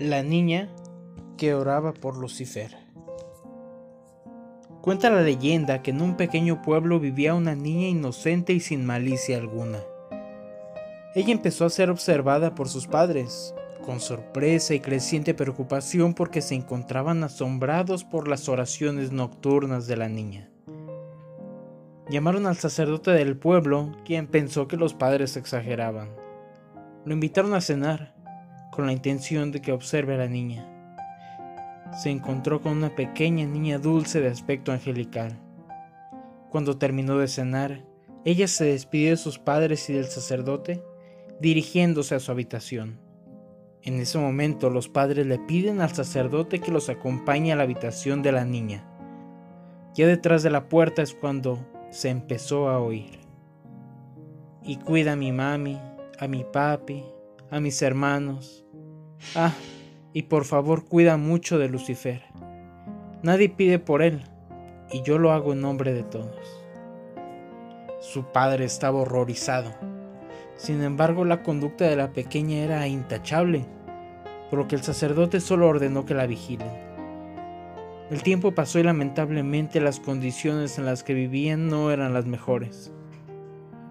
La niña que oraba por Lucifer. Cuenta la leyenda que en un pequeño pueblo vivía una niña inocente y sin malicia alguna. Ella empezó a ser observada por sus padres, con sorpresa y creciente preocupación porque se encontraban asombrados por las oraciones nocturnas de la niña. Llamaron al sacerdote del pueblo, quien pensó que los padres exageraban. Lo invitaron a cenar, con la intención de que observe a la niña. Se encontró con una pequeña niña dulce de aspecto angelical. Cuando terminó de cenar, ella se despidió de sus padres y del sacerdote, dirigiéndose a su habitación. En ese momento los padres le piden al sacerdote que los acompañe a la habitación de la niña. Ya detrás de la puerta es cuando se empezó a oír. Y cuida a mi mami, a mi papi, a mis hermanos. Ah, y por favor cuida mucho de Lucifer. Nadie pide por él, y yo lo hago en nombre de todos. Su padre estaba horrorizado. Sin embargo, la conducta de la pequeña era intachable, por lo que el sacerdote solo ordenó que la vigilen. El tiempo pasó y lamentablemente las condiciones en las que vivían no eran las mejores.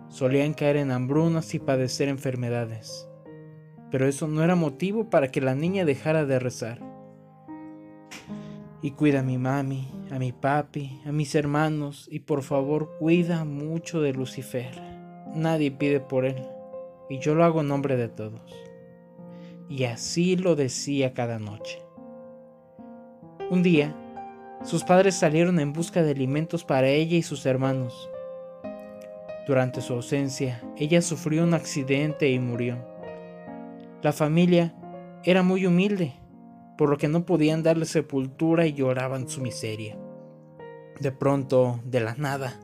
Solían caer en hambrunas y padecer enfermedades. Pero eso no era motivo para que la niña dejara de rezar. Y cuida a mi mami, a mi papi, a mis hermanos y por favor cuida mucho de Lucifer. Nadie pide por él y yo lo hago en nombre de todos. Y así lo decía cada noche. Un día, sus padres salieron en busca de alimentos para ella y sus hermanos. Durante su ausencia, ella sufrió un accidente y murió. La familia era muy humilde, por lo que no podían darle sepultura y lloraban su miseria. De pronto, de la nada,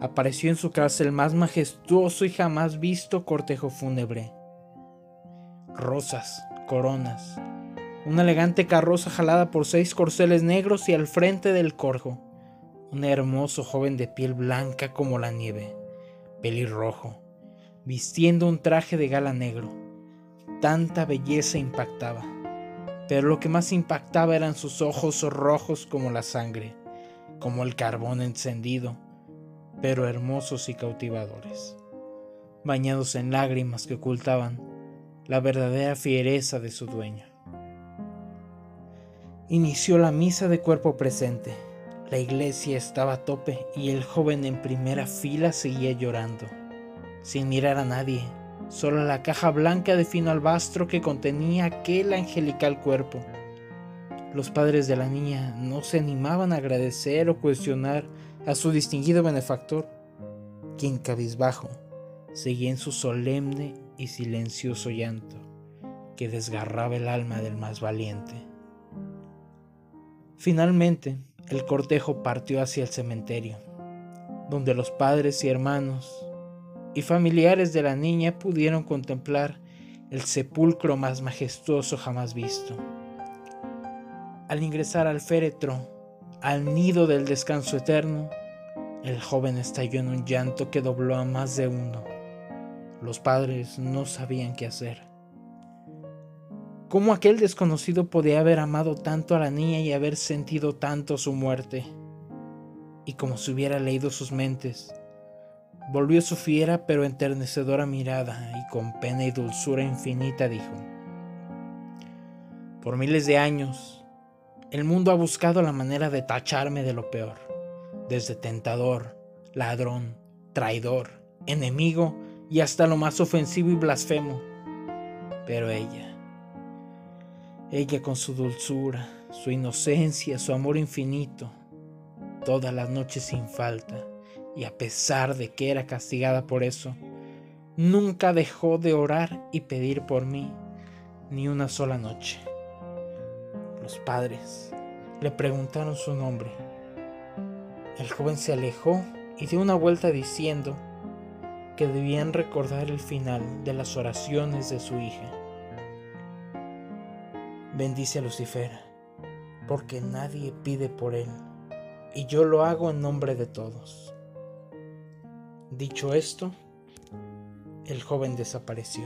apareció en su casa el más majestuoso y jamás visto cortejo fúnebre. Rosas, coronas, una elegante carroza jalada por seis corceles negros y al frente del corjo, un hermoso joven de piel blanca como la nieve pelirrojo, vistiendo un traje de gala negro. Tanta belleza impactaba, pero lo que más impactaba eran sus ojos rojos como la sangre, como el carbón encendido, pero hermosos y cautivadores, bañados en lágrimas que ocultaban la verdadera fiereza de su dueño. Inició la misa de cuerpo presente la iglesia estaba a tope y el joven en primera fila seguía llorando, sin mirar a nadie, solo la caja blanca de fino albastro que contenía aquel angelical cuerpo. Los padres de la niña no se animaban a agradecer o cuestionar a su distinguido benefactor, quien cabizbajo seguía en su solemne y silencioso llanto que desgarraba el alma del más valiente. Finalmente, el cortejo partió hacia el cementerio, donde los padres y hermanos y familiares de la niña pudieron contemplar el sepulcro más majestuoso jamás visto. Al ingresar al féretro, al nido del descanso eterno, el joven estalló en un llanto que dobló a más de uno. Los padres no sabían qué hacer. ¿Cómo aquel desconocido podía haber amado tanto a la niña y haber sentido tanto su muerte? Y como si hubiera leído sus mentes, volvió su fiera pero enternecedora mirada y con pena y dulzura infinita dijo, Por miles de años, el mundo ha buscado la manera de tacharme de lo peor, desde tentador, ladrón, traidor, enemigo y hasta lo más ofensivo y blasfemo. Pero ella, ella con su dulzura, su inocencia, su amor infinito, todas las noches sin falta, y a pesar de que era castigada por eso, nunca dejó de orar y pedir por mí ni una sola noche. Los padres le preguntaron su nombre. El joven se alejó y dio una vuelta diciendo que debían recordar el final de las oraciones de su hija. Bendice a Lucifer, porque nadie pide por él, y yo lo hago en nombre de todos. Dicho esto, el joven desapareció.